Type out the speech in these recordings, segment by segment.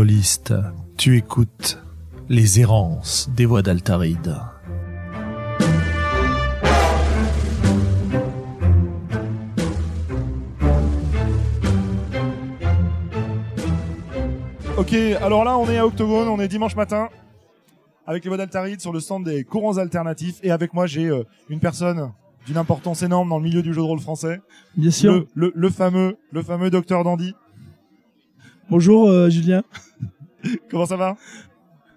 rôliste. Tu écoutes les errances des voix d'Altaride. Ok, alors là on est à Octogone, on est dimanche matin avec les voix d'Altaride sur le stand des courants alternatifs et avec moi j'ai euh, une personne d'une importance énorme dans le milieu du jeu de rôle français. Bien sûr. Le, le, le fameux, le fameux docteur Dandy. Bonjour euh, Julien. Comment ça va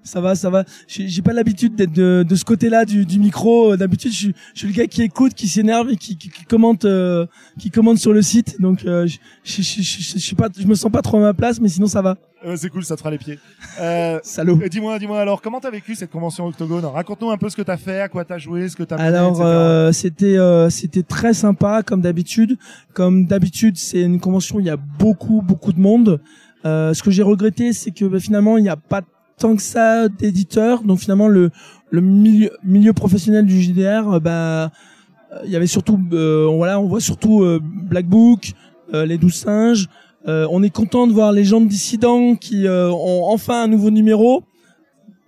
Ça va, ça va. J'ai pas l'habitude d'être de, de ce côté-là du, du micro. Euh, D'habitude, je, suis- je suis le gars qui écoute, qui s'énerve et qui, qui, qui commente, euh, qui commente sur le site. Donc, euh, je, je, suis pas, je me sens pas trop à ma place, mais sinon ça va. Euh, C'est cool, ça te fera les pieds. Euh, Salaud. et dis-moi, dis-moi alors, comment t'as vécu cette convention Octogone Raconte-nous un peu ce que t'as fait, à quoi t'as joué, ce que t'as Alors euh, c'était euh, c'était très sympa comme d'habitude. Comme d'habitude, c'est une convention où il y a beaucoup beaucoup de monde. Euh, ce que j'ai regretté, c'est que bah, finalement il n'y a pas tant que ça d'éditeurs. Donc finalement le le milieu milieu professionnel du JDR, euh, bah euh, il y avait surtout euh, voilà, on voit surtout euh, Black Book, les douze singes. On est content de voir les gens de dissidents qui ont enfin un nouveau numéro.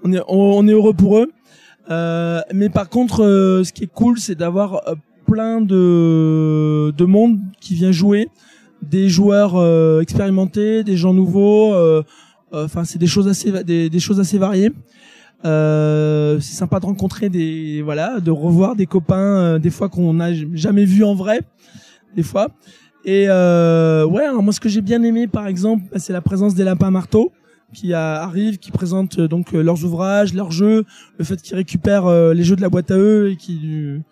On est on, est heureux pour eux. Mais par contre, ce qui est cool, c'est d'avoir plein de de monde qui vient jouer, des joueurs euh, expérimentés, des gens nouveaux. euh, Enfin, c'est des choses assez des, des choses assez variées. Euh, c'est sympa de rencontrer des voilà, de revoir des copains euh, des fois qu'on n'a jamais vu en vrai, des fois. Et euh, ouais, alors moi ce que j'ai bien aimé par exemple, bah, c'est la présence des lapins marteaux qui arrivent, qui présentent euh, donc euh, leurs ouvrages, leurs jeux, le fait qu'ils récupèrent euh, les jeux de la boîte à eux et qui du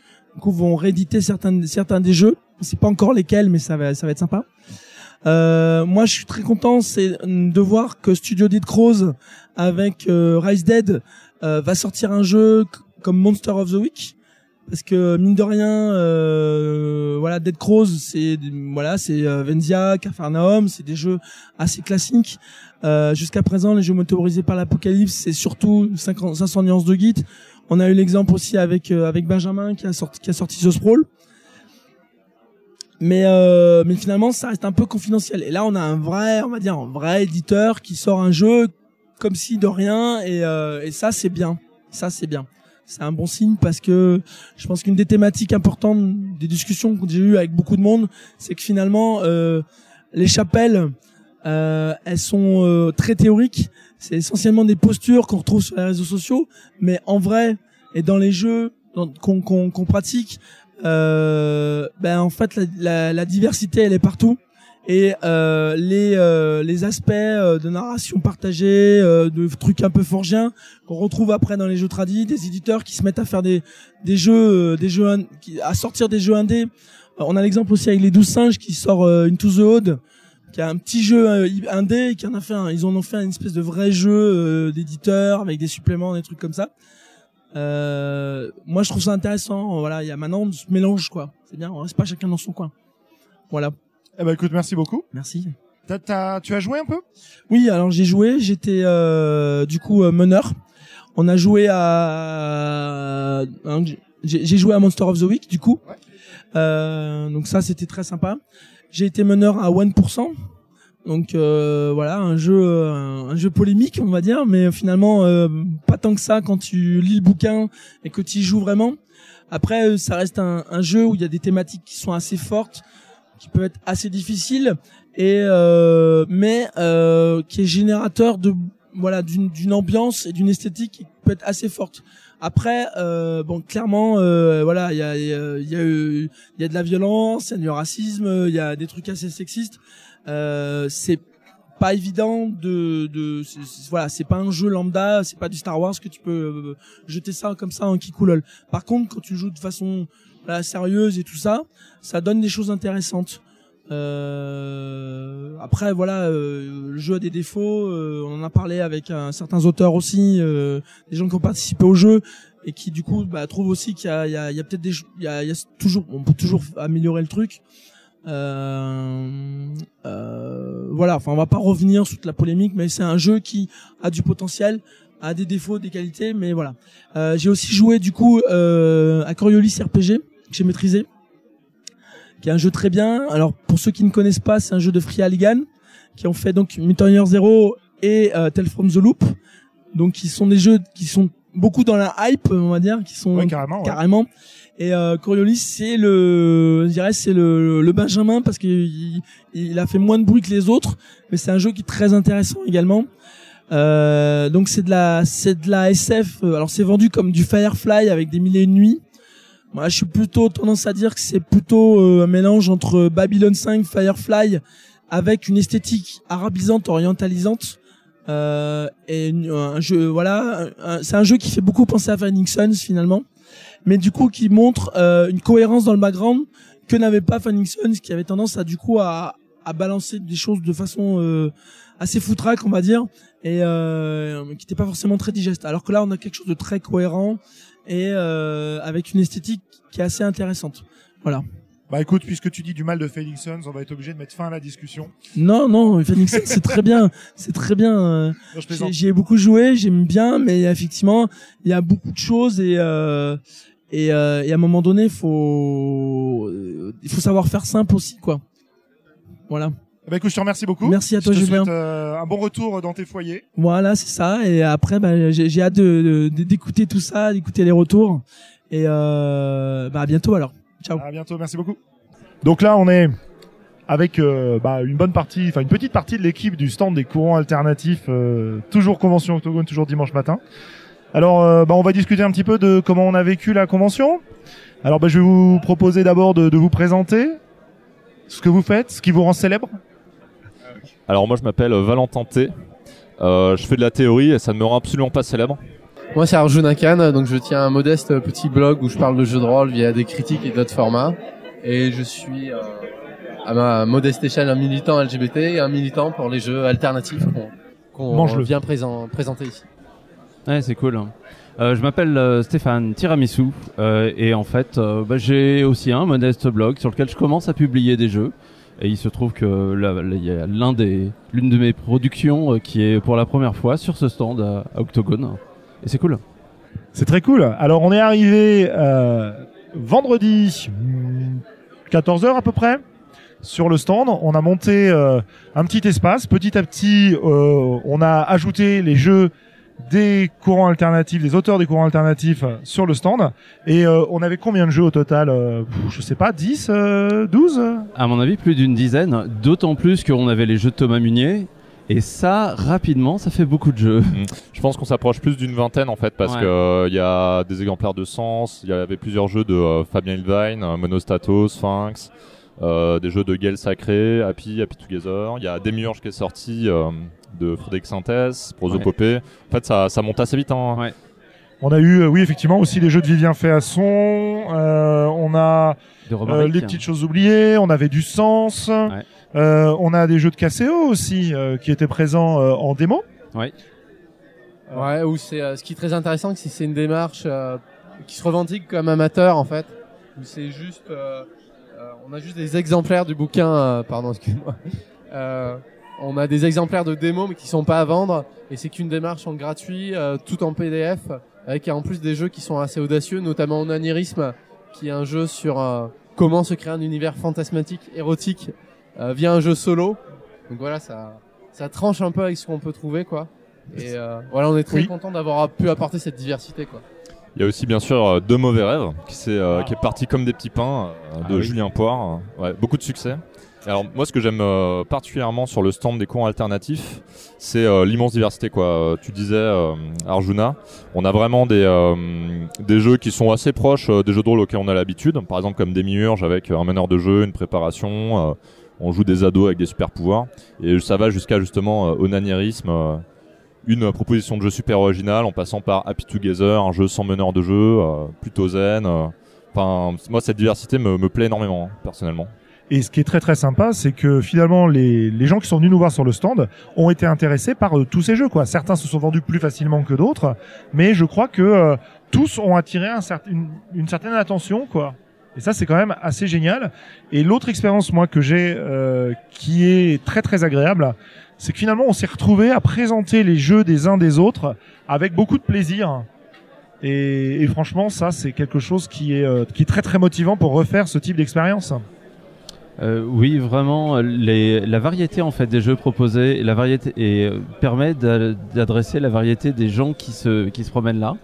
coup vont rééditer certains certains des jeux. On sait pas encore lesquels, mais ça va ça va être sympa. Euh, moi, je suis très content, c'est de voir que Studio Dead Crows avec euh, Rise Dead euh, va sortir un jeu comme Monster of the Week parce que mine de rien, euh, voilà, Dead Crows, c'est voilà, c'est euh, Venzia, Capharnaüm, c'est des jeux assez classiques. Jusqu'à présent, les jeux motorisés par l'Apocalypse, c'est surtout 50 500 nuances de Git. On a eu l'exemple aussi avec avec Benjamin qui a sorti qui a sorti The Sprawl. Mais euh, mais finalement, ça reste un peu confidentiel. Et là, on a un vrai, on va dire, un vrai éditeur qui sort un jeu comme si de rien. Et euh, et ça, c'est bien. Ça, c'est bien. C'est un bon signe parce que je pense qu'une des thématiques importantes des discussions que j'ai eues avec beaucoup de monde, c'est que finalement, euh, les chapelles, euh, elles sont euh, très théoriques. C'est essentiellement des postures qu'on retrouve sur les réseaux sociaux, mais en vrai et dans les jeux qu'on qu'on qu'on pratique, ben en fait la, la, la diversité elle est partout. Et euh, les euh, les aspects euh, de narration partagée, euh, de trucs un peu forgiens qu'on retrouve après dans les jeux tradis, des éditeurs qui se mettent à faire des des jeux euh, des jeux à sortir des jeux indés. Euh, On a l'exemple aussi avec les 12 singes qui sort euh, Into the Odd qui a un petit jeu euh, indé qui en a fait un, ils en ont fait une espèce de vrai jeu euh, d'éditeur avec des suppléments des trucs comme ça euh, moi je trouve ça intéressant voilà il y a maintenant ce mélange quoi. C'est bien on reste pas chacun dans son coin. Voilà. Eh ben écoute, merci beaucoup. merci. T'as- t'as- tu as joué un peu? Oui alors j'ai joué j'étais euh, du coup euh, meneur. On a joué à hein, j'ai joué à Monster of the Week du coup. Euh, donc ça c'était très sympa. J'ai été meneur à 1% donc euh, voilà un jeu euh, un, jeu polémique on va dire mais finalement euh, pas tant que ça quand tu lis le bouquin et que tu y joues vraiment. Après euh, ça reste un, jeu où il y a des thématiques qui sont assez fortes qui peuvent être assez difficiles et euh, mais euh, qui est générateur de voilà d'une ambiance et d'une esthétique qui peut être assez forte après euh, bon clairement euh, voilà il y a y y a, eu- y a de la violence il y a du racisme il y a des trucs assez sexistes. Euh, c'est pas évident de de voilà c'est pas un jeu lambda c'est pas du Star Wars que tu peux euh, jeter ça comme ça en kikoulol par contre quand tu joues de façon voilà, sérieuse et tout ça ça donne des choses intéressantes euh, après voilà euh, le jeu a des défauts euh, on en a parlé avec certains auteurs aussi euh, des gens qui ont participé au jeu et qui du coup bah, trouvent aussi qu'il y a, y a, y a peut-être des il y a, y a toujours on peut toujours améliorer le truc. Euh, euh, voilà enfin on va pas revenir sur toute la polémique mais c'est un jeu qui a du potentiel a des défauts des qualités mais voilà. J'ai aussi joué du coup à Coriolis RPG que j'ai maîtrisé qui est un jeu très bien alors pour ceux qui ne connaissent pas c'est un jeu de Free Halligan qui ont fait donc Mutant Year Zero et euh, Tales from the Loop. Donc qui sont des jeux qui sont beaucoup dans la hype, on va dire, qui sont Ouais, carrément, ouais. carrément. Et euh, Coriolis, c'est le, je dirais, c'est le, le Benjamin parce qu'il il a fait moins de bruit que les autres, mais c'est un jeu qui est très intéressant également. Euh, donc c'est de la, c'est de la SF. euh, Alors c'est vendu comme du Firefly avec des mille et une nuits. Moi, je suis plutôt tendance à dire que c'est plutôt euh, un mélange entre Babylon 5, Firefly, avec une esthétique arabisante, orientalisante. Euh, et un jeu, voilà, c'est un jeu qui fait beaucoup penser à Phoenix Suns finalement, mais du coup qui montre euh, une cohérence dans le background que n'avait pas Phoenix Suns, qui avait tendance à du coup à, à balancer des choses de façon euh, assez foutraque, on va dire, et euh, qui n'était pas forcément très digeste. Alors que là, on a quelque chose de très cohérent et euh, avec une esthétique qui est assez intéressante. Voilà. Bah écoute, puisque tu dis du mal de Fading Suns, on va être obligé de mettre fin à la discussion. Non, non, Phoenix Suns, c'est très bien, c'est très bien. euh. J'y ai beaucoup joué, j'aime bien, mais effectivement, il y a beaucoup de choses et euh, et, euh, et à un moment donné, faut euh, il faut savoir faire simple aussi, quoi. Voilà, Bah écoute, je te remercie beaucoup. Merci à toi, je te Julien. souhaite euh, un bon retour dans tes foyers. voilà, c'est ça. Et après, bah, j'ai hâte d'écouter tout ça, d'écouter les retours. Et euh, bah à bientôt alors. Ciao. À bientôt, merci beaucoup. Donc là, on est avec euh, bah, une bonne partie, enfin une petite partie de l'équipe du stand des courants alternatifs, euh, toujours convention octogone, toujours dimanche matin. Alors, euh, bah, on va discuter un petit peu de comment on a vécu la convention. Alors, bah, je vais vous proposer d'abord de, de vous présenter ce que vous faites, ce qui vous rend célèbre. Alors moi je m'appelle Valentin T. Euh, je fais de la théorie et ça ne me rend absolument pas célèbre. Moi, c'est Arjun Khan, donc je tiens un modeste petit blog où je parle de jeux de rôle via des critiques et d'autres formats. Et je suis, euh, à ma modeste échelle, un militant LGBT et un militant pour les jeux alternatifs qu'on Mange-le. vient présent- présenter ici. Ouais, c'est cool. Euh, je m'appelle euh, Stéphane Tiramisu euh, et en fait, euh, bah, j'ai aussi un modeste blog sur lequel je commence à publier des jeux. Et il se trouve que là, il y a l'un des, l'une de mes productions euh, qui est pour la première fois sur ce stand à, à Octogone. Et c'est cool. C'est très cool. Alors, on est arrivé euh, vendredi 14h à peu près sur le stand. On a monté euh, un petit espace. Petit à petit, euh, on a ajouté les jeux des courants alternatifs, des auteurs des courants alternatifs euh, sur le stand. Et euh, on avait combien de jeux au total euh, Je sais pas, 10, euh, 12 À mon avis, plus d'une dizaine. D'autant plus qu'on avait les jeux de Thomas Munier. Et ça, rapidement, ça fait beaucoup de jeux. Je pense qu'on s'approche plus d'une vingtaine en fait parce Ouais. que euh, il y a des exemplaires de Sens, il y avait plusieurs jeux de euh, Fabien Ilvine, euh, Monostato, Sphinx, euh, des jeux de Gale Sacré, Happy, Happy Together. Il y a Demiurge qui est sorti euh, de Frédéric Synthèse, Prosopopée. En fait, ça, ça monte assez vite. Hein. Ouais. On a eu, euh, oui, effectivement, aussi les jeux de Vivien Féasson. Euh, on a De Euh, les petites choses oubliées, on avait du sens. Euh, on a des jeux de KCO aussi euh, qui étaient présents euh, en démo. Ouais, où c'est euh, ce qui est très intéressant, c'est que c'est une démarche euh, qui se revendique comme amateur en fait. Où c'est juste, euh, euh, on a juste des exemplaires du bouquin. euh, pardon, excuse-moi. On a des exemplaires de démo mais qui sont pas à vendre et c'est qu'une démarche en gratuit, euh, tout en PDF, avec en plus des jeux qui sont assez audacieux, notamment Onanierisme, qui est un jeu sur euh, comment se créer un univers fantasmatique, érotique, euh, via un jeu solo. Donc voilà, ça, ça tranche un peu avec ce qu'on peut trouver quoi. Et euh, voilà, on est très Oui. content d'avoir pu apporter cette diversité, quoi. Il y a aussi bien sûr euh, De Mauvais Rêves qui, s'est, euh, Ah. qui est parti comme des petits pains euh, de Ah oui. Julien Poire. Ouais, beaucoup de succès. Alors moi ce que j'aime euh, particulièrement sur le stand des courants alternatifs, c'est euh, l'immense diversité quoi. Euh, tu disais euh, Arjuna, on a vraiment des euh, des jeux qui sont assez proches euh, des jeux de rôle auxquels on a l'habitude. Par exemple comme Demiurge avec un meneur de jeu, une préparation. on joue des ados avec des super pouvoirs et ça va jusqu'à justement onanierisme. une proposition de jeu super originale en passant par Happy Together, un jeu sans meneur de jeu, plutôt zen. Enfin, moi cette diversité me, me plaît énormément hein, personnellement. Et ce qui est très très sympa, c'est que finalement les, les gens qui sont venus nous voir sur le stand ont été intéressés par euh, tous ces jeux. Quoi. Certains se sont vendus plus facilement que d'autres, mais je crois que euh, tous ont attiré un cer- une, certaine attention. quoi. Et ça, c'est quand même assez génial. Et l'autre expérience, moi, que j'ai, euh, qui est très très agréable, c'est que finalement, on s'est retrouvé à présenter les jeux des uns des autres avec beaucoup de plaisir. Et, et franchement, ça, c'est quelque chose qui est, euh, qui est très très motivant pour refaire ce type d'expérience. Euh, oui, vraiment, les, la variété en fait des jeux proposés, la variété et euh, permet d'a- d'adresser la variété des gens qui se qui se promènent là.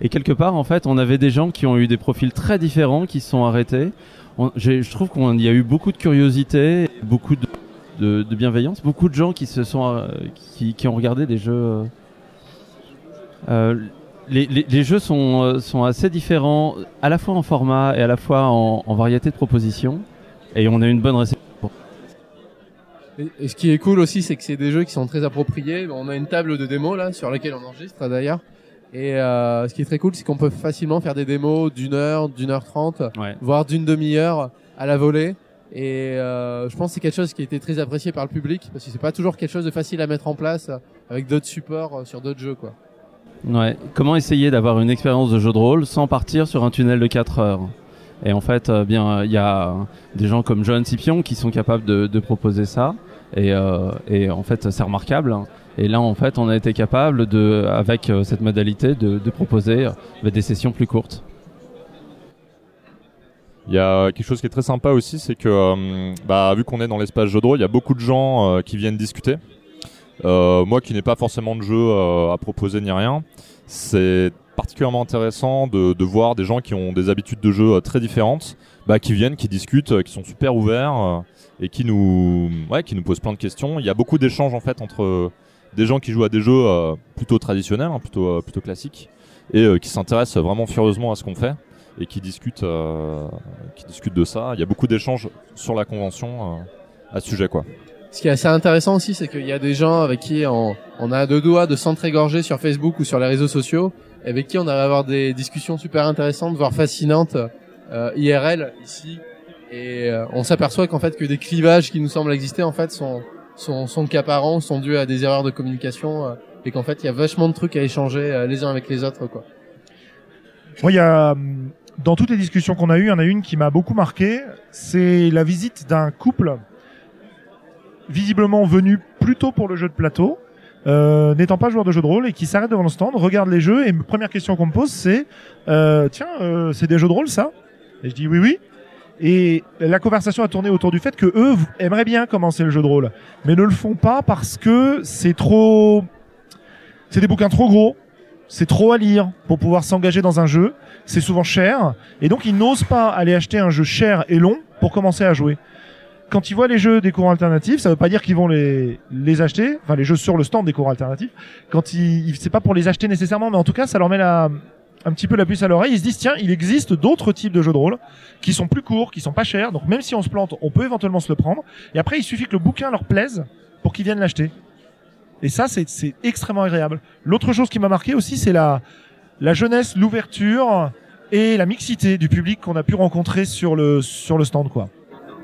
Et quelque part, en fait, on avait des gens qui ont eu des profils très différents, qui se sont arrêtés. Je trouve qu'il y a eu beaucoup de curiosité, beaucoup de, bienveillance, beaucoup de gens qui se sont euh, qui, qui ont regardé des jeux. euh, les, les, les jeux sont, sont assez différents, à la fois en format et à la fois en, en variété de propositions. Et on a une bonne réception. Et, ce qui est cool aussi, c'est que c'est des jeux qui sont très appropriés. On a une table de démos là, sur laquelle on enregistre d'ailleurs. Et euh, ce qui est très cool, c'est qu'on peut facilement faire des démos d'une heure, d'une heure trente, Ouais. voire d'une demi-heure à la volée. Et euh, je pense que c'est quelque chose qui a été très apprécié par le public parce que c'est pas toujours quelque chose de facile à mettre en place euh, avec d'autres supports sur d'autres jeux quoi. Ouais. Comment essayer d'avoir une expérience de jeu de rôle sans partir sur un tunnel de 4 heures? Et en fait, euh, bien, il y a des gens comme Johan Scipion qui sont capables de, proposer ça. Et, euh, et en fait, c'est remarquable. Et là, en fait, on a été capable de, avec euh, cette modalité, de, proposer des sessions plus courtes. Il y a quelque chose qui est très sympa aussi, c'est que bah, vu qu'on est dans l'espace jeu de rôle, il y a beaucoup de gens qui viennent discuter. Moi qui n'ai pas forcément de jeu à proposer ni rien, c'est particulièrement intéressant de, voir des gens qui ont des habitudes de jeu euh, très différentes, bah, qui viennent, qui discutent, euh, qui sont super ouverts euh, et qui nous, qui nous posent plein de questions. Il y a beaucoup d'échanges en fait entre des gens qui jouent à des jeux plutôt traditionnels, hein, plutôt, classiques, et qui s'intéressent vraiment furieusement à ce qu'on fait et qui discutent, qui discutent de ça. Il y a beaucoup d'échanges sur la convention à ce sujet, quoi. Ce qui est assez intéressant aussi, c'est qu'il y a des gens avec qui on, on a deux doigts de s'entrégorger sur Facebook ou sur les réseaux sociaux, avec qui on arrive à avoir des discussions super intéressantes, voire fascinantes, euh, IRL ici. Et euh, on s'aperçoit qu'en fait que des clivages qui nous semblent exister en fait sont sont, sont qu'apparents, sont dus à des erreurs de communication, euh, et qu'en fait il y a vachement de trucs à échanger euh, les uns avec les autres quoi. Moi, il y a hum, dans toutes les discussions qu'on a eues, il y en a une qui m'a beaucoup marqué. C'est la visite d'un couple visiblement venu plutôt pour le jeu de plateau, euh, n'étant pas joueur de jeu de rôle et qui s'arrête devant le stand, regarde les jeux et première question qu'on me pose c'est euh, tiens euh, c'est des jeux de rôle ça? Et je dis oui oui. Et la conversation a tourné autour du fait que eux aimeraient bien commencer le jeu de rôle, mais ne le font pas parce que c'est trop, c'est des bouquins trop gros, c'est trop à lire pour pouvoir s'engager dans un jeu, c'est souvent cher, et donc ils n'osent pas aller acheter un jeu cher et long pour commencer à jouer. Quand ils voient les jeux des cours alternatifs, ça veut pas dire qu'ils vont les, les acheter, enfin les jeux sur le stand des cours alternatifs. Quand ils, c'est pas pour les acheter nécessairement, mais en tout cas, ça leur met la, un petit peu la puce à l'oreille. Ils se disent tiens, il existe d'autres types de jeux de rôle qui sont plus courts, qui sont pas chers. Donc même si on se plante, on peut éventuellement se le prendre. Et après, il suffit que le bouquin leur plaise pour qu'ils viennent l'acheter. Et ça, c'est, c'est extrêmement agréable. L'autre chose qui m'a marqué aussi, c'est la, la jeunesse, l'ouverture et la mixité du public qu'on a pu rencontrer sur le, sur le stand, quoi.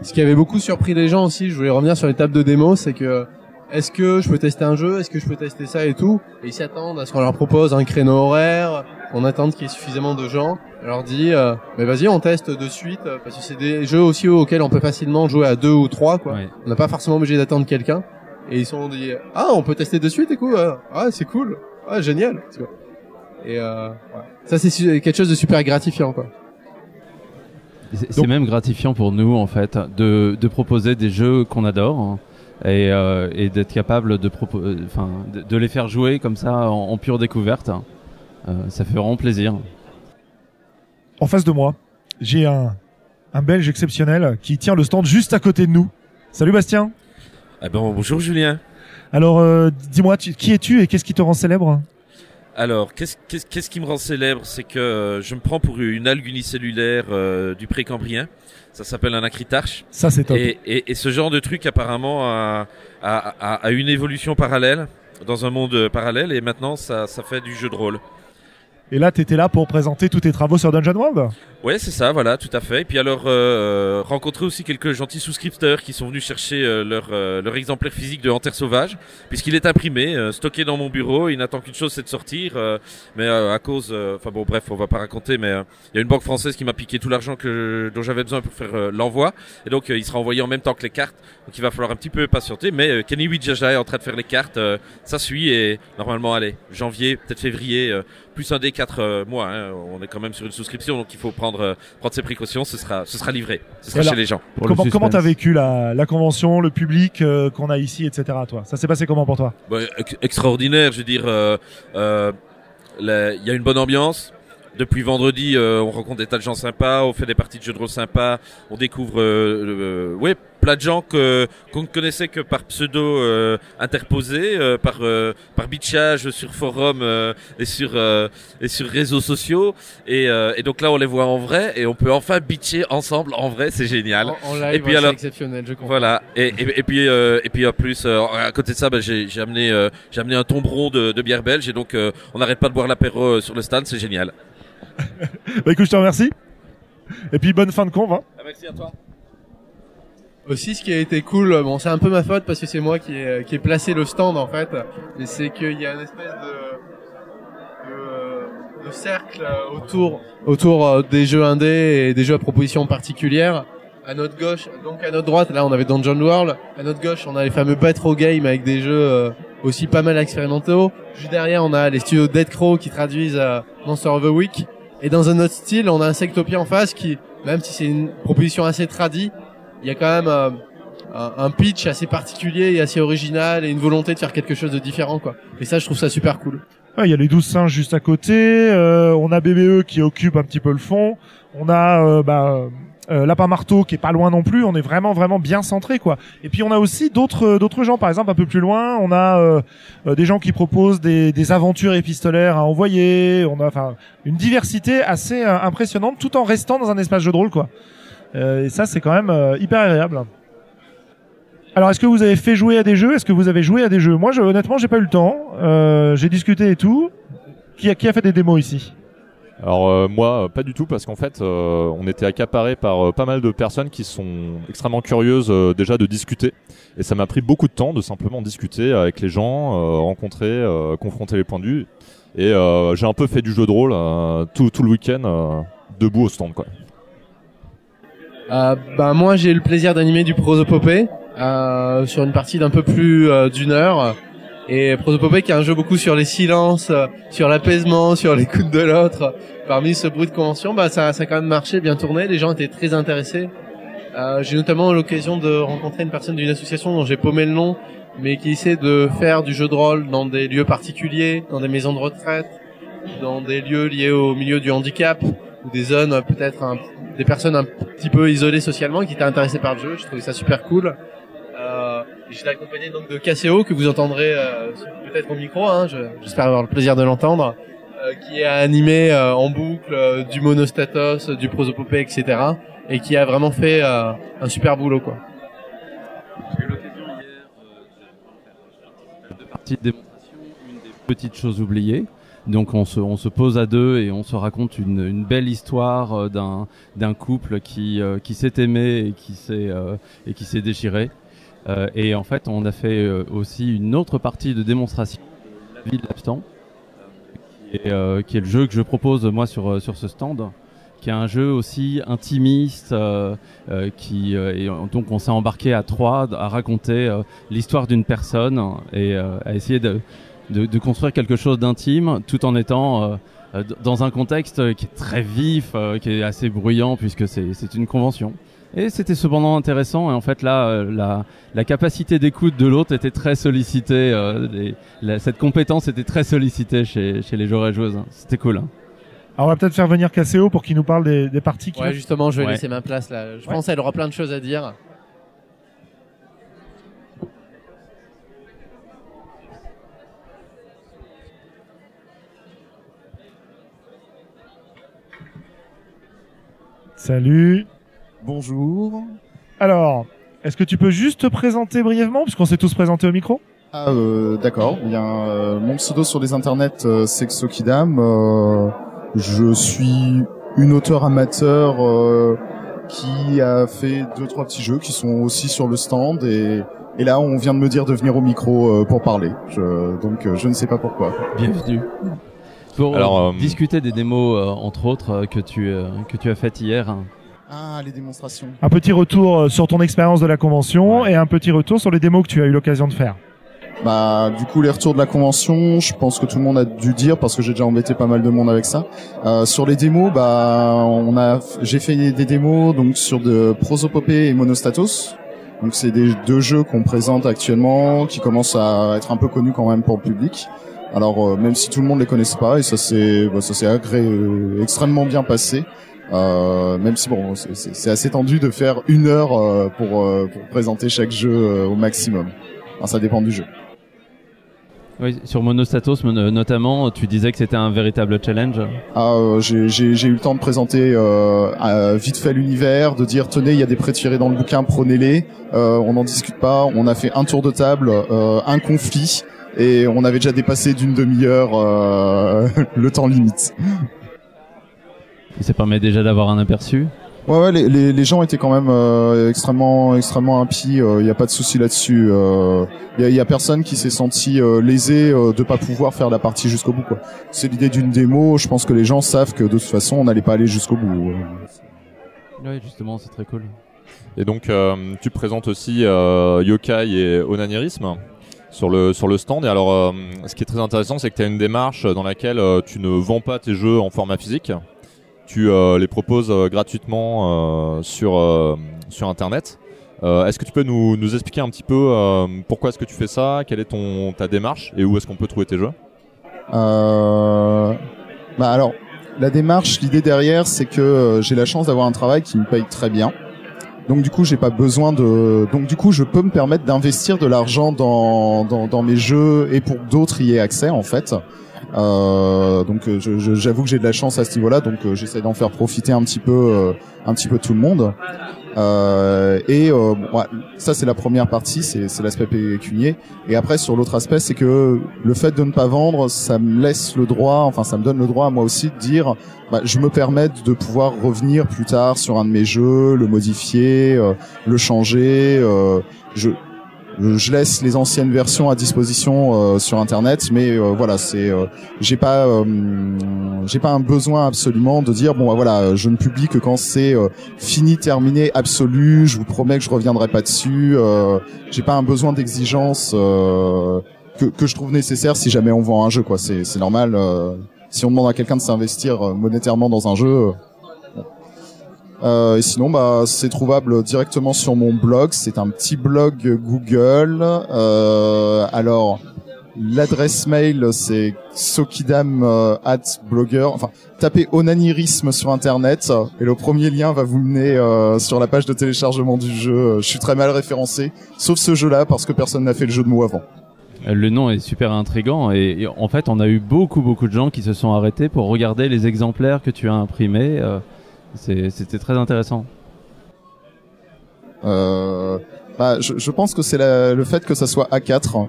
Ce qui avait beaucoup surpris les gens aussi, je voulais revenir sur les tables de démo, c'est que est-ce que je peux tester un jeu, est-ce que je peux tester ça et tout, et ils s'attendent à ce qu'on leur propose un créneau horaire, qu'on attende qu'il y ait suffisamment de gens. On leur dit, euh, mais vas-y, on teste de suite, euh, parce que c'est des jeux aussi auxquels on peut facilement jouer à deux ou trois, quoi. Ouais. On n'a pas forcément obligé d'attendre quelqu'un. Et ils se sont dit, ah, on peut tester de suite, et coup, euh, ah, c'est cool, ah, génial. tu vois. Et euh, ouais. ça, c'est quelque chose de super gratifiant, quoi. C'est même gratifiant pour nous en fait de, de proposer des jeux qu'on adore hein, et, euh, et d'être capable de, euh, enfin, de, de les faire jouer comme ça en, en pure découverte. hein. Euh, ça fait vraiment plaisir. En face de moi, j'ai un, un Belge exceptionnel qui tient le stand juste à côté de nous. Salut Bastien. Ah ben, bonjour Julien. Alors, euh, dis-moi, qui es-tu et qu'est-ce qui te rend célèbre? Alors, qu'est-ce qui me rend célèbre C'est que euh, je me prends pour une algue unicellulaire euh, du précambrien. Ça s'appelle un acritarche. Ça, c'est top. Et, et, et ce genre de truc apparemment a, a, a, a une évolution parallèle dans un monde parallèle et maintenant ça, ça fait du jeu de rôle. Et là, t'étais là pour présenter tous tes travaux sur Dungeon World Ouais, c'est ça, voilà, tout à fait. Et puis alors, euh, rencontrer aussi quelques gentils souscripteurs qui sont venus chercher euh, leur, euh, leur exemplaire physique de Hunter Sauvage, puisqu'il est imprimé, euh, stocké dans mon bureau. Il n'attend qu'une chose, c'est de sortir. euh, mais euh, à cause, enfin bon, bref, on va pas raconter, mais il y a une banque française qui m'a piqué tout l'argent que dont j'avais besoin pour faire l'envoi, et donc il sera envoyé en même temps que les cartes. Donc il va falloir un petit peu patienter. Mais Kenny Wijaja est en train de faire les cartes, ça suit et normalement, allez, janvier, peut-être février, plus un D4 4 euh, mois. hein. On est quand même sur une souscription, donc il faut prendre euh, prendre ses précautions. Ce sera ce sera livré, ce sera Alors, chez les gens. Le Comment comment t'as vécu la, la convention, le public euh, qu'on a ici, etc. Toi, ça s'est passé comment pour toi? Bah, ex- extraordinaire, je veux dire. euh, euh, Il y a une bonne ambiance. Depuis vendredi, euh, on rencontre des tas de gens sympas, on fait des parties de jeux de rôle sympas, on découvre, euh, le- euh, ouais, plein de gens que qu'on ne connaissait que par pseudo euh, interposé, euh, par euh, par bitchage sur forum euh, et sur euh, et sur réseaux sociaux. Et, euh, et donc là, on les voit en vrai et on peut enfin bitcher ensemble en vrai, c'est génial. En, en live, Et puis ouais, alors- c'est exceptionnel, je comprends. Voilà. Et, et, et puis euh, et puis en plus euh, à côté de ça, bah, j'ai j'ai amené euh, j'ai amené un tomberon de, de bière belge et donc euh, on n'arrête pas de boire l'apéro euh, sur le stand, c'est génial. Bah écoute, je te remercie. Et puis bonne fin de conve. hein. merci à toi. Aussi, ce qui a été cool, bon, c'est un peu ma faute parce que c'est moi qui ai, qui ai placé le stand en fait, mais c'est qu'il y a une espèce de, de, de cercle euh, autour, autour euh, des jeux indés et des jeux à proposition particulière. À notre gauche, donc à notre droite, là on avait Dungeon World. À notre gauche, on a les fameux Battle Games avec des jeux euh, aussi pas mal expérimentaux. Juste derrière, on a les studios Dead Crow qui traduisent euh, Monster of the Week. Et dans un autre style, on a Insectopia en face qui, même si c'est une proposition assez tradie, il y a quand même euh, un, pitch assez particulier et assez original et une volonté de faire quelque chose de différent quoi. Et ça je trouve ça super cool. Il y a les 12 singes juste à côté. euh, on a BBE qui occupe un petit peu le fond. On a euh, bah, euh, Lapin Marteau qui est pas loin non plus. On est vraiment vraiment bien centré quoi. Et puis on a aussi d'autres euh, d'autres gens. Par exemple un peu plus loin, on a euh, des gens qui proposent des, des aventures épistolaires à envoyer. On a enfin une diversité assez impressionnante tout en restant dans un espace jeu de rôle quoi. Euh, et ça c'est quand même euh, hyper agréable. Alors, est-ce que vous avez fait jouer à des jeux? Est-ce que vous avez joué à des jeux? Moi, je, honnêtement, j'ai pas eu le temps. Euh, j'ai discuté et tout. Qui a, qui a fait des démos ici? Alors euh, moi, euh, pas du tout, parce qu'en fait, euh, on était accaparé par pas mal de personnes qui sont extrêmement curieuses déjà de discuter. Et ça m'a pris beaucoup de temps de simplement discuter avec les gens, rencontrer, confronter les points de vue. Et j'ai un peu fait du jeu de rôle tout, tout le week-end, debout au stand. Quoi. Bah moi j'ai le plaisir d'animer du prosopopée euh, sur une partie d'un peu plus euh, d'une heure. Et prosopopée qui est un jeu beaucoup sur les silences, sur l'apaisement, sur l'écoute de l'autre. Parmi ce bruit de convention, bah ça, ça a quand même marché, bien tourné. Les gens étaient très intéressés. Euh, j'ai notamment l'occasion de rencontrer une personne d'une association dont j'ai paumé le nom, mais qui essaie de faire du jeu de rôle dans des lieux particuliers, dans des maisons de retraite, dans des lieux liés au milieu du handicap ou des zones euh, peut-être un- des personnes un petit peu isolées socialement qui étaient intéressées par le jeu. Je trouvais ça super cool. Euh, J'étais accompagné donc de KCO que vous entendrez euh, peut-être au micro. Hein, je- J'espère avoir le plaisir de l'entendre. euh, qui a animé euh, en boucle euh, du monostatos, du prosopopée, etc. Et qui a vraiment fait euh, un super boulot quoi. J'ai démonstration, une des petites choses oubliées. Donc on se, on se pose à deux et on se raconte une, une belle histoire euh, d'un d'un couple qui, euh, qui s'est aimé et qui s'est euh, et qui s'est déchiré. Et en fait, on a fait aussi une autre partie de démonstration la vie de qui, est, qui est le jeu que je propose moi sur, sur ce stand, qui est un jeu aussi intimiste, euh, qui euh, et donc on s'est embarqué à trois à raconter l'histoire d'une personne et à essayer de, de, de construire quelque chose d'intime tout en étant euh, euh, dans un contexte qui est très vif, euh, qui est assez bruyant puisque c'est c'est une convention. Et c'était cependant intéressant et en fait là la, la capacité d'écoute de l'autre était très sollicitée, euh, les- la- cette compétence était très sollicitée chez, chez les joueurs et joueuses. C'était cool. hein. Alors, on va peut-être faire venir KCO pour qu'il nous parle des, des parties qu'il Ouais, justement, je vais Ouais. laisser ma place là. Je Ouais. pense qu'elle aura plein de choses à dire. Salut. Bonjour. Alors, est-ce que tu peux juste te présenter brièvement, puisqu'on s'est tous présentés au micro? Ah, euh, d'accord. Bien, euh, mon pseudo sur les internets, euh, c'est Xokidam. Euh, je suis une auteure amateur euh, qui a fait deux trois petits jeux qui sont aussi sur le stand et et là on vient de me dire de venir au micro euh, pour parler. Je, donc euh, je ne sais pas pourquoi. Bienvenue. Pour Alors, euh, euh, discuter des démos euh, entre autres euh, que tu euh, que tu as faites hier. Ah, les démonstrations. Un petit retour euh, sur ton expérience de la convention et un petit retour sur les démos que tu as eu l'occasion de faire. Bah, du coup, les retours de la convention, je pense que tout le monde a dû dire parce que j'ai déjà embêté pas mal de monde avec ça. Euh, sur les démos, bah, on a, j'ai fait des démos donc sur de Prosopopée et Monostatos. Donc c'est des deux jeux qu'on présente actuellement, qui commencent à être un peu connus quand même pour le public. Alors euh, même si tout le monde les connaissait pas, et ça c'est, bah, ça s'est agré- euh, extrêmement bien passé. Euh, même si bon, c'est- assez tendu de faire une heure euh, pour, euh, pour présenter chaque jeu euh, au maximum. Enfin, ça dépend du jeu. Oui, sur Monostatos mon- notamment, tu disais que c'était un véritable challenge. Ah, euh, j'ai eu le temps de présenter vite fait l'univers, de dire tenez, il y a des prétirés dans le bouquin, prenez-les. Euh, on n'en discute pas. On a fait un tour de table, euh, un conflit, et on avait déjà dépassé d'une demi-heure euh, le temps limite. Et ça permet déjà d'avoir un aperçu. Ouais, ouais, les, les, les gens étaient quand même euh, extrêmement, extrêmement impies. Il n'y a pas de souci là-dessus. Il y, a, y a personne qui s'est senti euh, lésé euh, de pas pouvoir faire la partie jusqu'au bout. quoi. C'est l'idée d'une démo. Je pense que les gens savent que de toute façon, on n'allait pas aller jusqu'au bout. Oui, justement, c'est très cool. Et donc, euh, tu présentes aussi euh, yokai et onanirisme sur le sur le stand. Et alors, euh, ce qui est très intéressant, c'est que tu as une démarche dans laquelle euh, tu ne vends pas tes jeux en format physique. Tu euh, les proposes gratuitement sur sur internet. Est-ce que tu peux nous, nous expliquer un petit peu pourquoi est-ce que tu fais ça, quelle est ton ta démarche? Et où est-ce qu'on peut trouver tes jeux? Bah alors, la démarche, l'idée derrière, c'est que j'ai la chance d'avoir un travail qui me paye très bien. Donc du coup, j'ai pas besoin de. Donc du coup, je peux me permettre d'investir de l'argent dans, dans dans mes jeux et pour que d'autres y aient accès en fait. Euh, donc euh, j'avoue que j'ai de la chance à ce niveau-là, donc euh, j'essaie d'en faire profiter un petit peu, euh, un petit peu tout le monde. Euh, et euh, bon, ça c'est la première partie, c'est c'est l'aspect pécunier. Et après sur l'autre aspect, c'est que le fait de ne pas vendre, ça me laisse le droit, enfin ça me donne le droit à moi aussi de dire, bah, je me permets de pouvoir revenir plus tard sur un de mes jeux, le modifier, euh, le changer. euh, je je laisse les anciennes versions à disposition euh, sur internet mais euh, voilà c'est euh, j'ai pas j'ai pas un besoin absolument de dire bon bah, voilà je ne publie que quand c'est fini terminé absolu je vous promets que je reviendrai pas dessus j'ai pas un besoin d'exigence que, que je trouve nécessaire si jamais on vend un jeu quoi c'est normal euh, si on demande à quelqu'un de s'investir monétairement dans un jeu. Euh, et sinon, bah, c'est trouvable directement sur mon blog. C'est un petit blog Google. Euh, alors, l'adresse mail, c'est sokidam euh, at blogger. Enfin, tapez onanirisme sur internet et le premier lien va vous mener euh, sur la page de téléchargement du jeu. Je suis très mal référencé, sauf ce jeu-là parce que personne n'a fait le jeu de mots avant. Euh, Le nom est super intrigant et, et en fait, on a eu beaucoup beaucoup de gens qui se sont arrêtés pour regarder les exemplaires que tu as imprimés. C'était très intéressant. Euh, bah, je, je pense que c'est le fait que ça soit A4.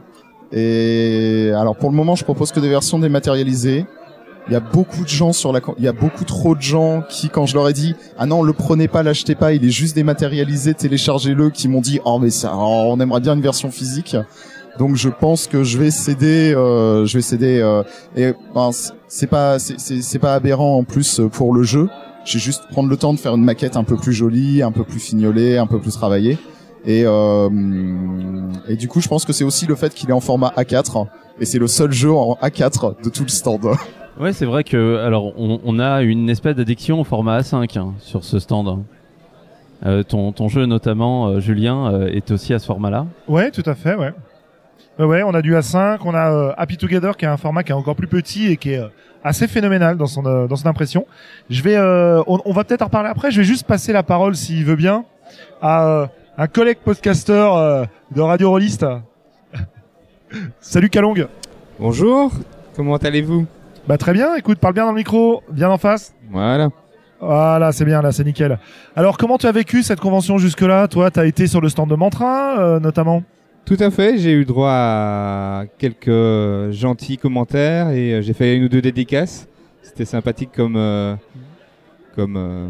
Et alors pour le moment, je propose que des versions dématérialisées. Il y a beaucoup de gens sur la, il y a beaucoup trop de gens qui, quand je leur ai dit, ah non, le prenez pas, l'achetez pas, il est juste dématérialisé, téléchargez-le, qui m'ont dit, oh mais ça, on aimerait bien une version physique. Donc je pense que je vais céder, euh, je vais céder. euh, et ben, c'est- pas, c'est- pas aberrant en plus pour le jeu. J'ai juste prendre le temps de faire une maquette un peu plus jolie, un peu plus fignolée, un peu plus travaillée. Et, euh, et du coup, je pense que c'est aussi le fait qu'il est en format A4. Et c'est le seul jeu en A4 de tout le stand. Ouais, c'est vrai que alors on, on a une espèce d'addiction au format A5 hein, sur ce stand. Euh, ton, ton jeu notamment, euh, Julien, euh, est aussi à ce format-là. Ouais, tout à fait, ouais. Ouais, ouais, on a du A5, on a euh, Happy Together qui est un format qui est encore plus petit et qui est euh, assez phénoménal dans son euh, dans son impression. Je vais, euh, on, on va peut-être en reparler après. Je vais juste passer la parole, s'il veut bien, à euh, un collègue podcaster euh, de Radio Rollist. Salut Kalong. Bonjour, comment allez-vous? Bah très bien. Écoute, parle bien dans le micro, bien en face. Voilà. Voilà, c'est bien là, c'est nickel. Alors, comment tu as vécu cette convention jusque-là? Toi, t'as été sur le stand de Mantra, euh, notamment? Tout à fait, j'ai eu droit à quelques gentils commentaires et euh, j'ai fait une ou deux dédicaces. C'était sympathique comme euh, comme euh,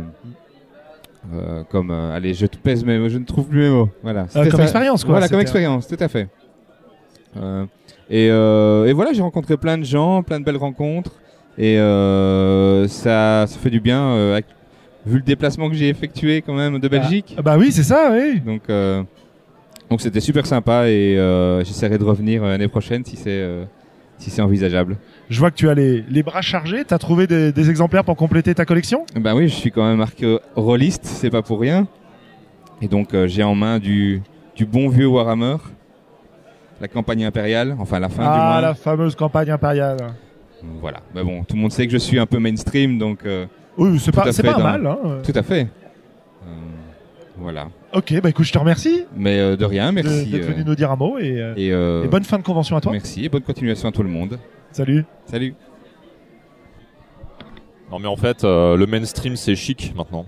euh, comme allez, je te pèse mes mots, je ne trouve plus mes mots. Voilà. Comme ça. expérience, quoi. Voilà, comme expérience, tout à fait. Et, et voilà, j'ai rencontré plein de gens, plein de belles rencontres et ça ça fait du bien vu le déplacement que j'ai effectué quand même de Belgique. Ah, bah oui, c'est ça, oui. Donc, euh, Donc c'était super sympa et euh, j'essaierai de revenir euh, l'année prochaine si c'est euh, si c'est envisageable. Je vois que tu as les, les bras chargés. T'as trouvé des, des exemplaires pour compléter ta collection? Ben oui, je suis quand même marqué rôliste, c'est pas pour rien. Et donc euh, j'ai en main du, du bon vieux Warhammer, la campagne impériale, enfin la fin du Ah, la fameuse campagne impériale. Voilà. Mais bon, tout le monde sait que je suis un peu mainstream, donc Oui, c'est pas, pas dans- mal. Hein. tout à fait. Voilà. Ok, bah écoute, je te remercie Mais euh, de rien, merci. d'être euh, venu nous dire un mot et, euh, et, euh, et bonne fin de convention à toi. Merci et bonne continuation à tout le monde. Salut. Salut. Non mais en fait, euh, le mainstream c'est chic maintenant.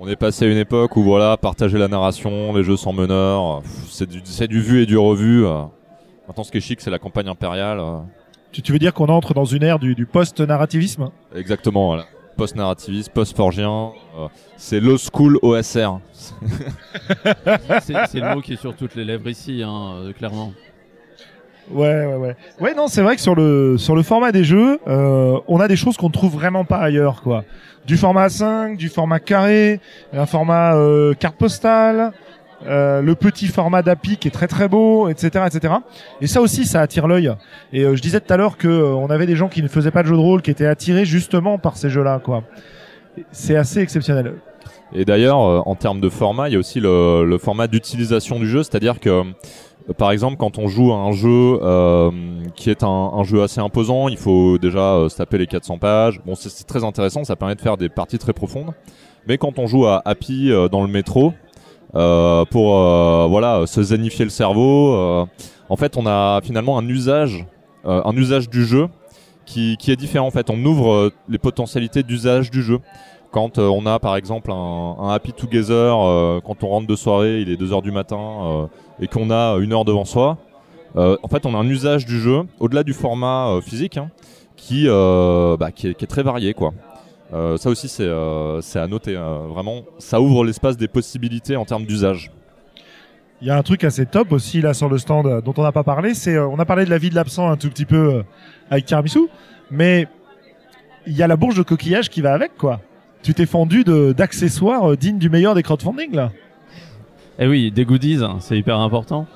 On est passé à une époque où voilà, partager la narration, les jeux sans meneur, c'est du, vu et du revu. Maintenant ce qui est chic c'est la campagne impériale. Tu, tu veux dire qu'on entre dans une ère du, du post-narrativisme? Exactement, voilà. Post-narrativiste, post-forgien, euh, c'est low school OSR. C'est c'est le mot qui est sur toutes les lèvres ici, hein, euh, clairement. Ouais, ouais, ouais. Ouais, non, c'est vrai que sur le sur le format des jeux, euh, on a des choses qu'on ne trouve vraiment pas ailleurs, quoi. Du format A5, du format carré, un format euh, carte postale, euh, le petit format d'API qui est très très beau, etc., etc. Et ça aussi, ça attire l'œil. Et euh, je disais tout à l'heure que euh, on avait des gens qui ne faisaient pas de jeux de rôle, qui étaient attirés justement par ces jeux-là, quoi. C'est assez exceptionnel. Et d'ailleurs, en termes de format, il y a aussi le, format d'utilisation du jeu, c'est-à-dire que, par exemple, quand on joue à un jeu euh, qui est un, jeu assez imposant, il faut déjà se taper les 400 pages. Bon, c'est très intéressant, ça permet de faire des parties très profondes. Mais quand on joue à Happy dans le métro, pour euh, voilà se zanifier le cerveau, euh, en fait, on a finalement un usage, euh, un usage du jeu qui, qui est différent. En fait, on ouvre euh, les potentialités d'usage du jeu quand euh, on a par exemple un, un happy together euh, quand on rentre de soirée il est 2 heures du matin euh, et qu'on a une heure devant soi euh, en fait on a un usage du jeu au-delà du format euh, physique hein, qui, euh, bah, qui, est, qui est très varié quoi Euh, ça aussi c'est euh, à noter euh, vraiment ça ouvre l'espace des possibilités en termes d'usage Il y a un truc assez top aussi là sur le stand euh, dont on n'a pas parlé, c'est euh, on a parlé de la vie de l'absent un tout petit peu euh, avec Tiramisu, mais il y a la bourge de coquillage qui va avec quoi. Tu t'es fendu d'accessoires euh, dignes du meilleur des crowdfunding là. Eh oui, des goodies, hein, c'est hyper important.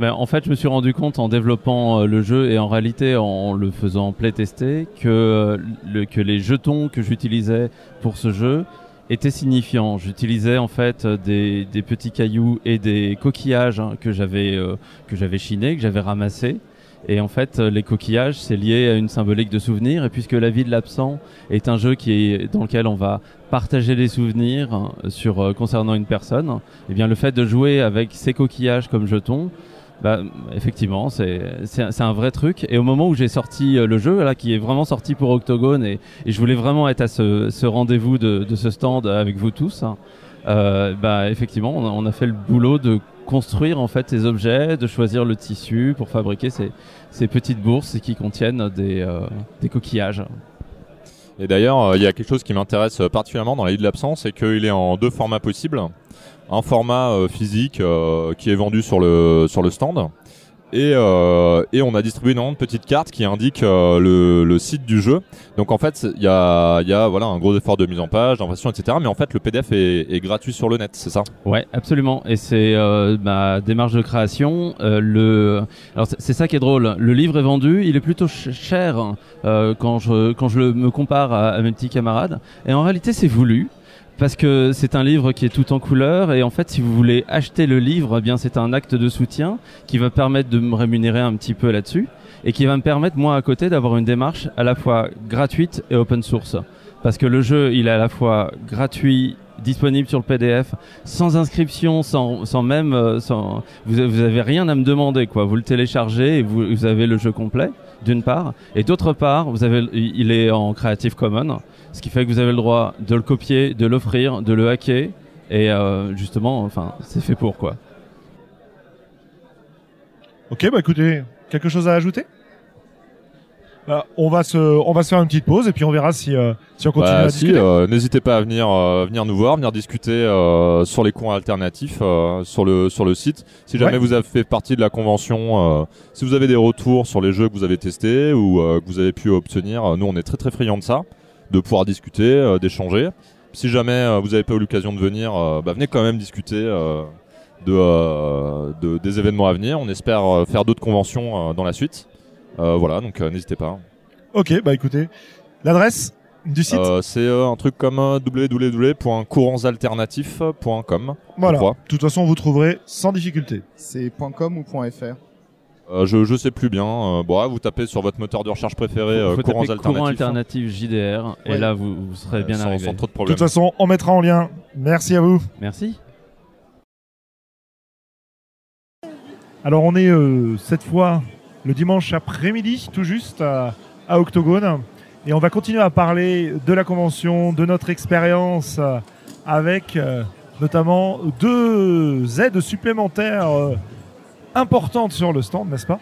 Mais en fait, je me suis rendu compte en développant euh, le jeu et en réalité en le faisant playtester que, euh, le, que les jetons que j'utilisais pour ce jeu étaient signifiants. J'utilisais en fait euh, des, des petits cailloux et des coquillages hein, que j'avais que j'avais chinés, que j'avais ramassés. Et en fait, les coquillages, c'est lié à une symbolique de souvenir. Et puisque La vie de l'absent est un jeu qui est dans lequel on va partager des souvenirs hein, sur concernant une personne, eh bien le fait de jouer avec ces coquillages comme jetons, bah, effectivement, c'est un vrai truc. Et au moment où j'ai sorti euh, le jeu, là, qui est vraiment sorti pour Octogone, et, et je voulais vraiment être à ce, ce rendez-vous de, de ce stand avec vous tous, hein, euh, bah effectivement, on a, on a fait le boulot de construire en fait ces objets, de choisir le tissu pour fabriquer ces, ces petites bourses qui contiennent des, euh, des coquillages. Et d'ailleurs, euh, il y a quelque chose qui m'intéresse particulièrement dans la vie de l'absence, c'est qu'il est en deux formats possibles. Un format euh, physique euh, qui est vendu sur le sur le stand. Et, euh, et on a distribué énormément de petites cartes qui indiquent euh, le, le site du jeu. Donc en fait, il y a, y a voilà, un gros effort de mise en page, d'impression, etc. Mais en fait, le PDF est, est gratuit sur le net, c'est ça? Ouais, absolument. Et c'est euh, ma démarche de création. Euh, le, alors c'est ça qui est drôle. Le livre est vendu, il est plutôt ch- cher quand je quand je le- me compare à, à mes petits camarades. Et en réalité, c'est voulu. Parce que c'est un livre qui est tout en couleur et en fait si vous voulez acheter le livre, eh bien c'est un acte de soutien qui va permettre de me rémunérer un petit peu là-dessus et qui va me permettre moi à côté d'avoir une démarche à la fois gratuite et open source. Parce que le jeu, il est à la fois gratuit, disponible sur le PDF, sans inscription, sans, sans même, euh, sans, vous, vous avez rien à me demander quoi. Vous le téléchargez et vous, vous avez le jeu complet d'une part, et d'autre part, vous avez, il est en Creative Commons, ce qui fait que vous avez le droit de le copier, de l'offrir, de le hacker, et euh, justement, enfin, c'est fait pour quoi. Ok, bah écoutez, quelque chose à ajouter? Bah, on va se, on va se faire une petite pause et puis on verra si, euh, si on continue Bah, à si, discuter. euh, n'hésitez pas à venir, euh, venir nous voir, venir discuter euh, sur les coins alternatifs euh, sur le sur le site. Si jamais Ouais. vous avez fait partie de la convention, euh, si vous avez des retours sur les jeux que vous avez testés ou euh, que vous avez pu obtenir, nous on est très très friands de ça, de pouvoir discuter, euh, d'échanger. Si jamais euh, vous n'avez pas eu l'occasion de venir, euh, bah, venez quand même discuter. euh, de, euh, de- des événements à venir. On espère euh, faire d'autres conventions euh, dans la suite. Euh, voilà, donc euh, n'hésitez pas. Ok, bah écoutez, l'adresse du site? Euh, c'est euh, un truc comme euh, www.courantsalternatifs.com. voilà. De toute façon, vous trouverez sans difficulté. C'est .com ou .fr Euh, je, je sais plus bien. Euh, bon, ouais, vous tapez sur votre moteur de recherche préféré euh, Faut courants taper alternatifs. courant alternatif JDR et Ouais. là vous, vous serez bien sans, arrivé. sans trop de De problèmes. toute façon, on mettra en lien. Merci à vous. Merci. Alors on est euh, cette fois le dimanche après-midi, tout juste à, à Octogone, et on va continuer à parler de la convention, de notre expérience euh, avec euh, notamment deux aides supplémentaires euh, importantes sur le stand, n'est-ce pas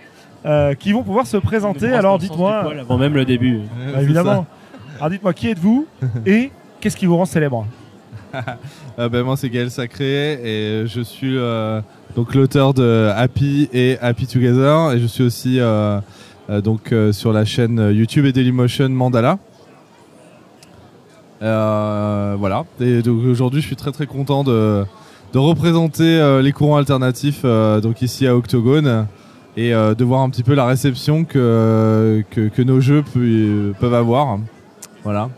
Euh, Qui vont pouvoir se présenter. Alors dites-moi, Avant même le début. bah, évidemment. Alors dites-moi qui êtes-vous et qu'est-ce qui vous rend célèbre? Euh, ben, moi c'est Gaël Sacré et je suis euh, donc l'auteur de Happy et Happy Together et je suis aussi euh, euh, donc euh, sur la chaîne YouTube et Dailymotion Mandala. Euh, voilà. Et donc aujourd'hui je suis très très content de, de représenter euh, les courants alternatifs euh, donc ici à Octogone et euh, de voir un petit peu la réception que, que, que nos jeux pu- peuvent avoir. Voilà.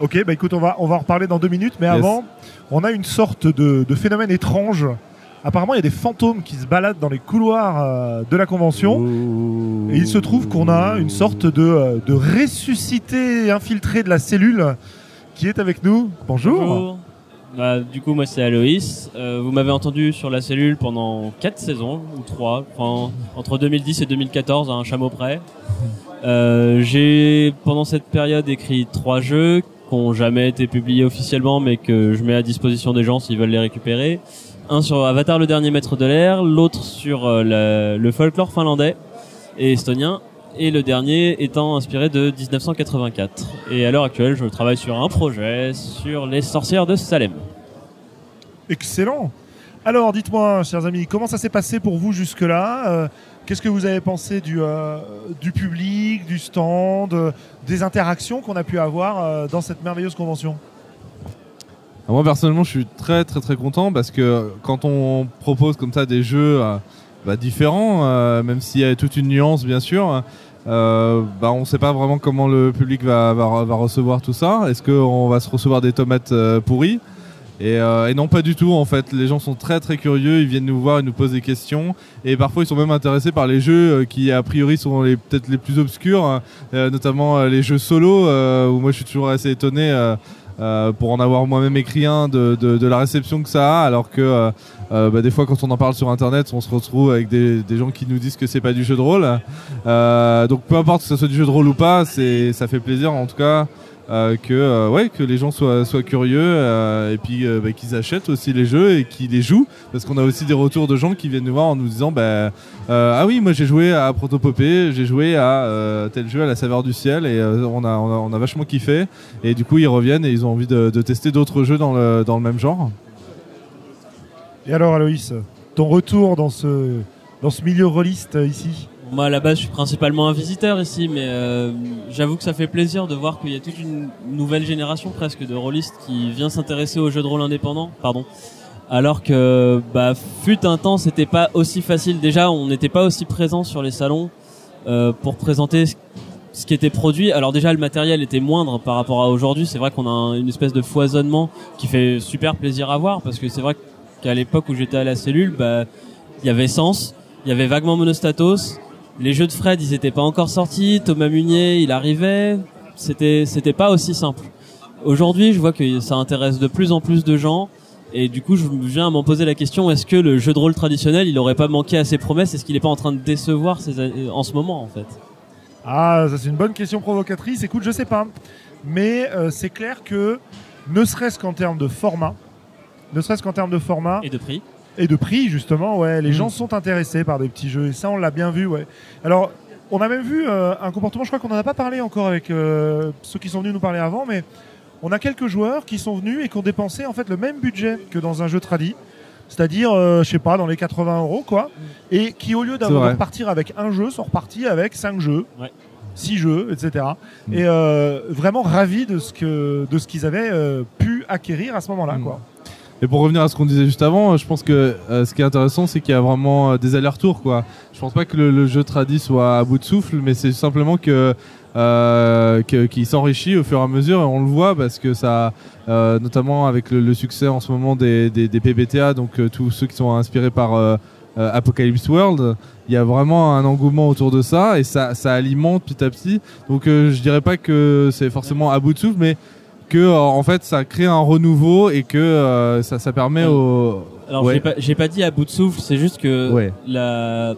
Ok, bah écoute, on va, on va en reparler dans deux minutes, mais Yes. avant, on a une sorte de, de phénomène étrange. Apparemment, il y a des fantômes qui se baladent dans les couloirs euh, de la convention. Et il se trouve qu'on a une sorte de, de ressuscité infiltré de la cellule qui est avec nous. Bonjour. Bah, du coup, moi c'est Aloïs. Euh, vous m'avez entendu sur la cellule pendant 4 saisons ou 3, enfin, entre 2010 et 2014 à un chameau près. Euh, J'ai pendant cette période écrit trois jeux qui n'ont jamais été publiés officiellement mais que je mets à disposition des gens s'ils veulent les récupérer. Un sur Avatar le dernier maître de l'air, l'autre sur euh, le folklore finlandais et estonien et le dernier étant inspiré de 1984. Et à l'heure actuelle, je travaille sur un projet sur les sorcières de Salem. Excellent. Alors, dites-moi, chers amis, comment ça s'est passé pour vous jusque-là Euh, Qu'est-ce que vous avez pensé du, euh, du public, du stand, euh, des interactions qu'on a pu avoir euh, dans cette merveilleuse convention? Alors Moi personnellement je suis très très très content parce que quand on propose comme ça des jeux euh, bah, différents, euh, même s'il y a toute une nuance bien sûr, euh, bah, on ne sait pas vraiment comment le public va, va, va recevoir tout ça. Est-ce qu'on va se recevoir des tomates euh, pourries? Et, euh, et non pas du tout en fait, les gens sont très très curieux, ils viennent nous voir, ils nous posent des questions. Et parfois ils sont même intéressés par les jeux euh, qui a priori sont peut-être les plus obscurs, hein, euh, notamment euh, les jeux solo euh, où moi je suis toujours assez étonné euh, pour en avoir moi-même écrit un de, de, de la réception que ça a, alors que euh, euh, bah, des fois quand on en parle sur internet, on se retrouve avec des, des gens qui nous disent que c'est pas du jeu de rôle. Euh, donc peu importe que ce soit du jeu de rôle ou pas, c'est ça fait plaisir en tout cas. Euh, que euh, que les gens soient curieux euh, et puis bah, qu'ils achètent aussi les jeux et qu'ils les jouent. Parce qu'on a aussi des retours de gens qui viennent nous voir en nous disant bah ah oui moi j'ai joué à Protopopée j'ai joué à tel jeu à la saveur du ciel et on, a, on a vachement kiffé. Et du coup ils reviennent et ils ont envie de, tester d'autres jeux dans le même genre. Et alors, Aloïs, ton retour dans ce, dans ce milieu rôliste ici? Moi à la base je suis principalement un visiteur ici mais euh, j'avoue que ça fait plaisir de voir qu'il y a toute une nouvelle génération presque de rôlistes qui vient s'intéresser aux jeux de rôle indépendants. Pardon. Alors que bah fut un temps c'était pas aussi facile déjà on n'était pas aussi présent sur les salons euh, pour présenter ce- qui était produit. Alors déjà le matériel était moindre par rapport à aujourd'hui. C'est vrai qu'on a un- une espèce de foisonnement qui fait super plaisir à voir parce que c'est vrai qu'à l'époque où j'étais à la cellule, bah il y avait Sens, il y avait vaguement Monostatos, les jeux de Fred ils étaient pas encore sortis, Thomas Munier il arrivait, c'était c'était pas aussi simple. Aujourd'hui je vois que ça intéresse de plus en plus de gens. Et du coup je viens à m'en poser la question est-ce que le jeu de rôle traditionnel il aurait pas manqué à ses promesses? Est-ce qu'il est pas en train de décevoir a- en ce moment en fait? Ah, ça c'est une bonne question provocatrice. Écoute, je sais pas, mais euh, c'est clair que ne serait-ce qu'en termes de format, ne serait-ce qu'en termes de format et de prix? Et de prix justement, ouais, les Mm. gens sont intéressés par des petits jeux et ça on l'a bien vu, ouais. Alors, on a même vu euh, un comportement, je crois qu'on en a pas parlé encore avec euh, ceux qui sont venus nous parler avant, mais on a quelques joueurs qui sont venus et qui ont dépensé en fait le même budget que dans un jeu tradi. C'est-à-dire, euh, je sais pas, dans les 80 euros, quoi. Et qui, au lieu d'avoir de repartir avec un jeu, sont repartis avec cinq jeux, Ouais. six jeux, etc. Mm. Et euh, vraiment ravis de ce que de ce qu'ils avaient euh, pu acquérir à ce moment-là, Mm. quoi. Et pour revenir à ce qu'on disait juste avant, je pense que euh, ce qui est intéressant, c'est qu'il y a vraiment euh, des allers-retours, quoi. Je pense pas que le, jeu tradi soit à bout de souffle, mais c'est simplement que euh, qu'il s'enrichit au fur et à mesure et on le voit parce que ça euh, notamment avec le, succès en ce moment des, des, PBTA donc tous ceux qui sont inspirés par Apocalypse World il y a vraiment un engouement autour de ça et ça, ça alimente petit à petit donc je dirais pas que c'est forcément à bout de souffle mais que euh, en fait ça crée un renouveau et que euh, ça, ça permet au Alors Ouais. j'ai pas, j'ai pas dit à bout de souffle, c'est juste que Ouais. la,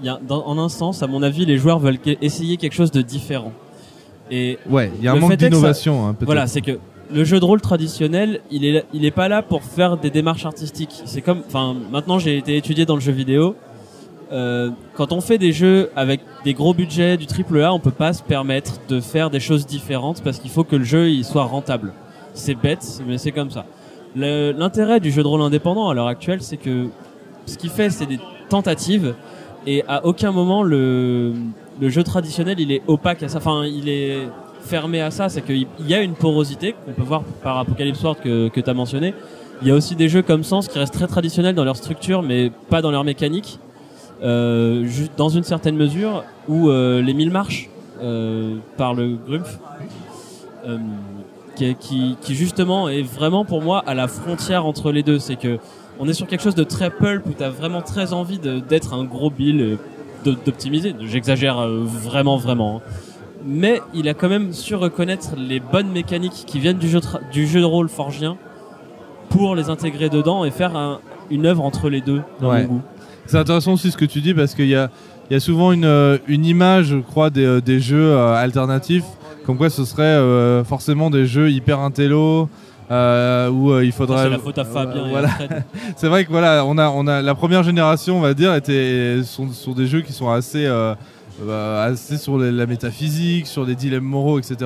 il y a, dans- en un sens, à mon avis, les joueurs veulent essayer quelque chose de différent. Et ouais il y a un manque d'innovation hein. Voilà, c'est que le jeu de rôle traditionnel, il est, il est pas là pour faire des démarches artistiques. C'est comme, enfin, maintenant j'ai été étudié dans le jeu vidéo. Euh, quand on fait des jeux avec des gros budgets, du triple A, on peut pas se permettre de faire des choses différentes parce qu'il faut que le jeu il soit rentable. C'est bête, mais c'est comme ça. L'intérêt du jeu de rôle indépendant à l'heure actuelle, c'est que ce qu'il fait, c'est des tentatives et à aucun moment le, le jeu traditionnel il est opaque à ça. Enfin, il est fermé à ça. C'est qu'il y a une porosité qu'on peut voir par Apocalypse World que, que tu as mentionné. Il y a aussi des jeux comme Sens qui restent très traditionnels dans leur structure, mais pas dans leur mécanique. Euh, dans une certaine mesure, où euh, les mille marches euh, par le Grumpf, euh, qui, qui, qui justement est vraiment pour moi à la frontière entre les deux. C'est que on est sur quelque chose de très pulp où t'as vraiment très envie d'être un gros bill, d'optimiser. J'exagère vraiment, vraiment. hein. Mais il a quand même su reconnaître les bonnes mécaniques qui viennent du jeu, du jeu de rôle forgien pour les intégrer dedans et faire un- une œuvre entre les deux, dans Ouais. mon goût. C'est intéressant aussi ce que tu dis parce qu'il y a, il y a souvent une, euh, une image, je crois, des, euh, des jeux euh, alternatifs, comme quoi ce serait forcément des jeux hyper intello. Euh, où euh, il faudrait c'est la faute à Fabien voilà. C'est vrai que voilà on a on a la première génération on va dire était sont, sont des jeux qui sont assez euh, assez sur la métaphysique, sur les dilemmes moraux, etc.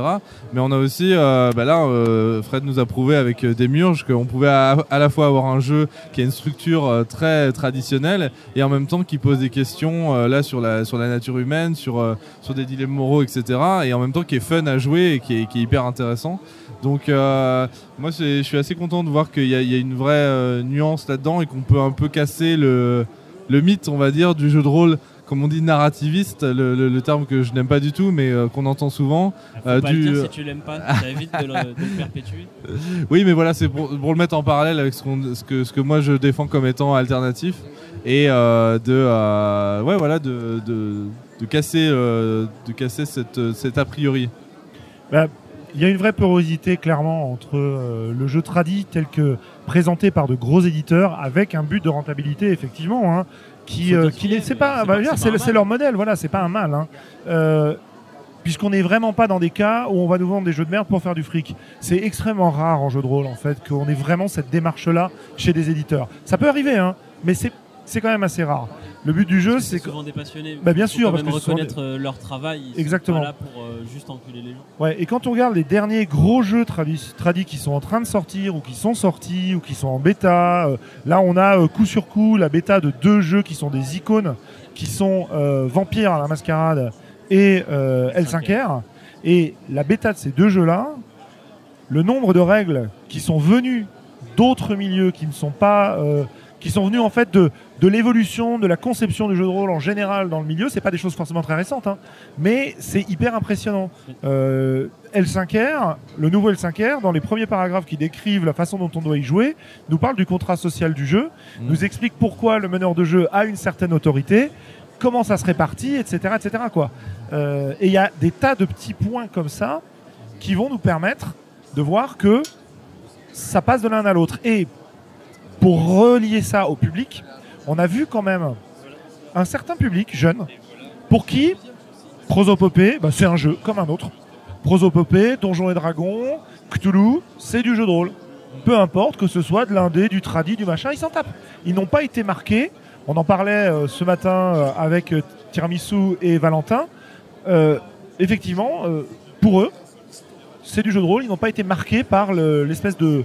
Mais on a aussi, euh, bah là, euh, Fred nous a prouvé avec euh, Demiurge qu'on pouvait à, la fois avoir un jeu qui a une structure très traditionnelle et en même temps qui pose des questions là sur la nature humaine, sur des dilemmes moraux, etc. Et en même temps qui est fun à jouer et qui est, hyper intéressant. Donc moi je suis assez content de voir qu'il y, a- une vraie nuance là-dedans et qu'on peut un peu casser le mythe on va dire du jeu de rôle comme on dit narrativiste, le, le- le terme que je n'aime pas du tout mais euh, qu'on entend souvent. Faut euh, pas du- le dire si tu l'aimes pas, ça évite de le, de le perpétuer. oui, mais voilà, c'est pour, pour le mettre en parallèle avec ce, que, ce que moi je défends comme étant alternatif et euh, de, euh, ouais, voilà, de, de, de casser, euh, de casser cette, cet a priori. Bah, il y a une vraie porosité clairement entre euh, le jeu tradi tel que présenté par de gros éditeurs avec un but de rentabilité effectivement hein, qui euh, qui c'est pas, c'est bah, c'est pas c'est leur modèle voilà c'est pas un mal hein. Euh, puisqu'on n'est vraiment pas dans des cas où on va nous vendre des jeux de merde pour faire du fric. C'est extrêmement rare en jeu de rôle en fait qu'on ait vraiment cette démarche là chez des éditeurs. Ça peut arriver hein mais c'est c'est quand même assez rare le but du jeu c'est que souvent des passionnés. Bah, bien sûr, parce même que reconnaître euh, leur travail. Ils sont Exactement. Pas là pour euh, juste enculer les gens. Ouais, et quand on regarde les derniers gros jeux tradi, tradi qui sont en train de sortir ou qui sont sortis ou qui sont en bêta, euh, là on a euh, coup sur coup la bêta de deux jeux qui sont des icônes, qui sont Vampire à la Mascarade et euh, L5R. Et la bêta de ces deux jeux-là, le nombre de règles qui sont venues d'autres milieux qui ne sont pas qui sont venus en fait de, de l'évolution de la conception du jeu de rôle en général dans le milieu c'est pas des choses forcément très récentes hein, mais c'est hyper impressionnant. Euh, L5R le nouveau L5R dans les premiers paragraphes qui décrivent la façon dont on doit y jouer nous parle du contrat social du jeu nous explique pourquoi le meneur de jeu a une certaine autorité comment ça se répartit etc etc quoi. Euh, et il y a des tas de petits points comme ça qui vont nous permettre de voir que ça passe de l'un à l'autre. Et pour relier ça au public, on a vu quand même un certain public jeune pour qui Prosopopée, bah, c'est un jeu comme un autre. Prosopopée, Donjons et Dragons, Cthulhu, c'est du jeu de rôle. Peu importe que ce soit de l'indé, du tradi, du machin, ils s'en tapent. Ils n'ont pas été marqués. On en parlait euh, ce matin euh, avec euh, Tiramisu et Valentin. Effectivement, pour eux, c'est du jeu de rôle. Ils n'ont pas été marqués par le- l'espèce de,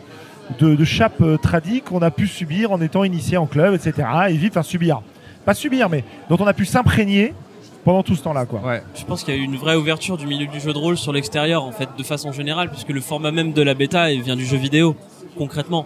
de, de chape euh, tradie qu'on a pu subir en étant initié en club, etc. Et vivre, enfin subir. Pas subir, mais dont on a pu s'imprégner pendant tout ce temps-là. Quoi. Je pense qu'il y a eu une vraie ouverture du milieu du jeu de rôle sur l'extérieur, en fait, de façon générale, puisque le format même de la bêta il vient du jeu vidéo, concrètement.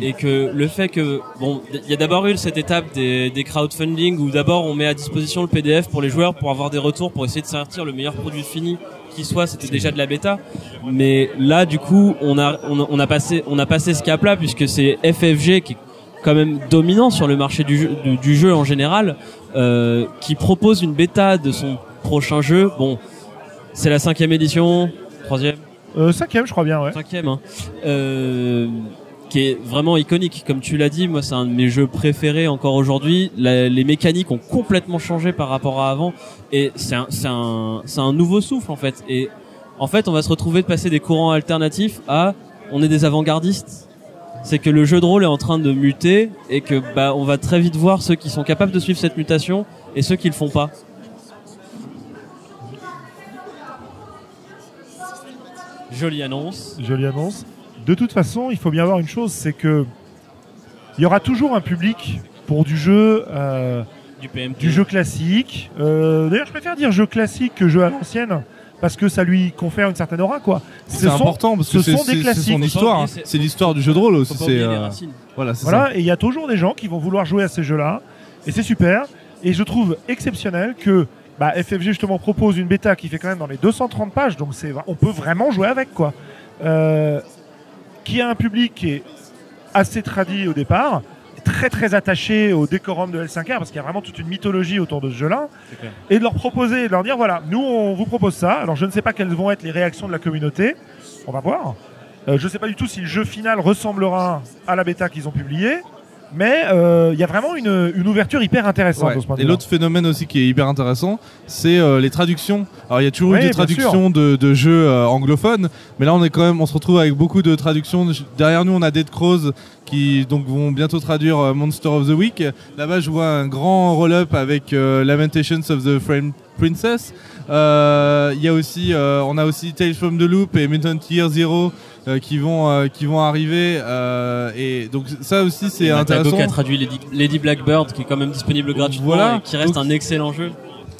et que le fait que bon, il y a d'abord eu cette étape des, des crowdfunding où d'abord on met à disposition le PDF pour les joueurs pour avoir des retours pour essayer de sortir le meilleur produit fini qui soit. C'était déjà de la bêta, mais là du coup on a on a, on a passé on a passé ce cap là puisque c'est FFG qui est quand même dominant sur le marché du jeu, du, du jeu en général, euh, qui propose une bêta de son prochain jeu. Bon, c'est la cinquième édition, troisième. Euh, cinquième, je crois bien, ouais. Cinquième, hein. Euh, qui est vraiment iconique. Comme tu l'as dit, moi, c'est un de mes jeux préférés encore aujourd'hui. Les mécaniques ont complètement changé par rapport à avant. Et c'est un, un, un nouveau souffle, en fait. Et en fait, on va se retrouver de passer des courants alternatifs à on est des avant-gardistes. C'est que le jeu de rôle est en train de muter et que bah on va très vite voir ceux qui sont capables de suivre cette mutation et ceux qui le font pas. Jolie annonce. Jolie annonce. De toute façon, il faut bien voir une chose, c'est que il y aura toujours un public pour du jeu, euh, Du jeu classique. Euh, D'ailleurs, je préfère dire jeu classique que jeu à l'ancienne parce que ça lui confère une certaine aura, quoi. Ce C'est sont- important parce que ce c'est sont des c'est classiques. son histoire. c'est- C'est l'histoire du jeu de rôle aussi. Euh, voilà, c'est ça. Voilà, et il y a toujours des gens qui vont vouloir jouer à ces jeux-là, et c'est super. Et je trouve exceptionnel que bah, FFG justement propose une bêta qui fait quand même dans les 230 pages, donc c'est on peut vraiment jouer avec quoi. Euh, qui a un public qui est assez tradit au départ, très très attaché au décorum de L5R parce qu'il y a vraiment toute une mythologie autour de ce jeu-là, et de leur proposer, de leur dire voilà, nous on vous propose ça. Alors je ne sais pas quelles vont être les réactions de la communauté, on va voir. Euh, je ne sais pas du tout si le jeu final ressemblera à la bêta qu'ils ont publiée, mais euh, il y a vraiment une, une ouverture hyper intéressante Ouais. de ce point de Et l'autre phénomène aussi qui est hyper intéressant, c'est euh, les traductions. Alors il y a toujours Oui, eu des traductions de, de jeux euh, anglophones, mais là on est quand même, on se retrouve avec beaucoup de traductions. Derrière nous on a Dead Crows qui donc vont bientôt traduire Monster of the Week. Là-bas je vois un grand roll-up avec Lamentations of the Frame Princess. Il y a aussi, on a aussi Tales from the Loop et Mutant Year Zero. Euh, qui vont euh, qui vont arriver euh, et donc ça aussi c'est intéressant qui a traduit Lady, Lady Blackbird, qui est quand même disponible gratuitement Voilà. et qui reste Donc- un excellent jeu.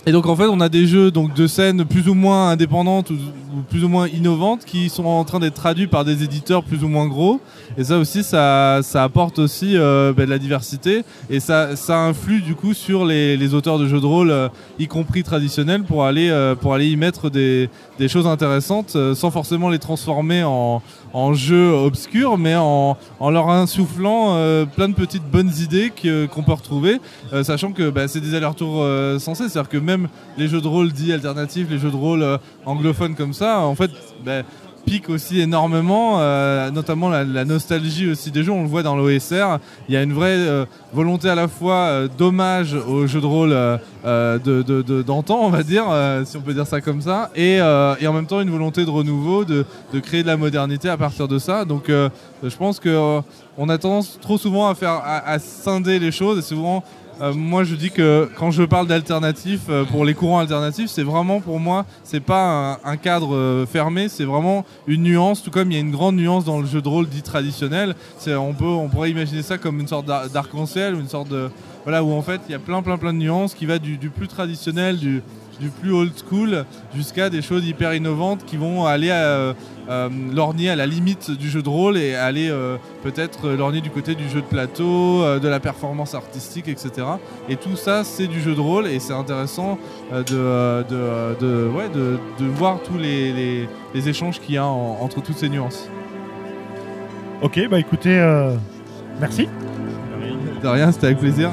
Et donc en fait on a des jeux donc de scènes plus ou moins indépendantes ou, plus ou moins innovantes qui sont en train d'être traduits par des éditeurs plus ou moins gros. Et ça aussi ça, ça apporte aussi euh, ben, de la diversité. Et ça, ça influe du coup sur les, auteurs de jeux de rôle euh, y compris traditionnels pour aller, euh, pour aller y mettre des, des choses intéressantes sans forcément les transformer en, en jeux obscurs mais en, leur insufflant euh, plein de petites bonnes idées qu'on peut retrouver euh, sachant que bah, c'est des allers-retours euh, sensés, c'est-à-dire que même les jeux de rôle dits alternatifs, les jeux de rôle euh, anglophones comme ça, en fait, bah, piquent aussi énormément, euh, notamment la, nostalgie aussi des jeux, on le voit dans l'OSR, il y a une vraie euh, volonté à la fois euh, d'hommage aux jeux de rôle d'antan, on va dire, si on peut dire ça comme ça, et, en même temps une volonté de renouveau, de, créer de la modernité à partir de ça, donc je pense que on a tendance trop souvent à faire à scinder les choses. Et souvent euh, moi je dis que quand je parle d'alternatifs euh, pour les courants alternatifs c'est vraiment pour moi c'est pas un, un cadre euh, fermé c'est vraiment une nuance tout comme il y a une grande nuance dans le jeu de rôle dit traditionnel. On peut on pourrait imaginer ça comme une sorte d'ar- d'arc-en-ciel une sorte de voilà où en fait il y a plein plein plein de nuances qui va du, du plus traditionnel du du plus old school jusqu'à des choses hyper innovantes qui vont aller à, euh, lorgner à la limite du jeu de rôle et aller euh, peut-être euh, lorgner du côté du jeu de plateau, euh, de la performance artistique, etc. Et tout ça, c'est du jeu de rôle et c'est intéressant euh, de, euh, de, euh, de, ouais, de, de voir tous les, les, les échanges qu'il y a en- entre toutes ces nuances. Ok, bah écoutez, euh, merci. De rien, c'était avec plaisir.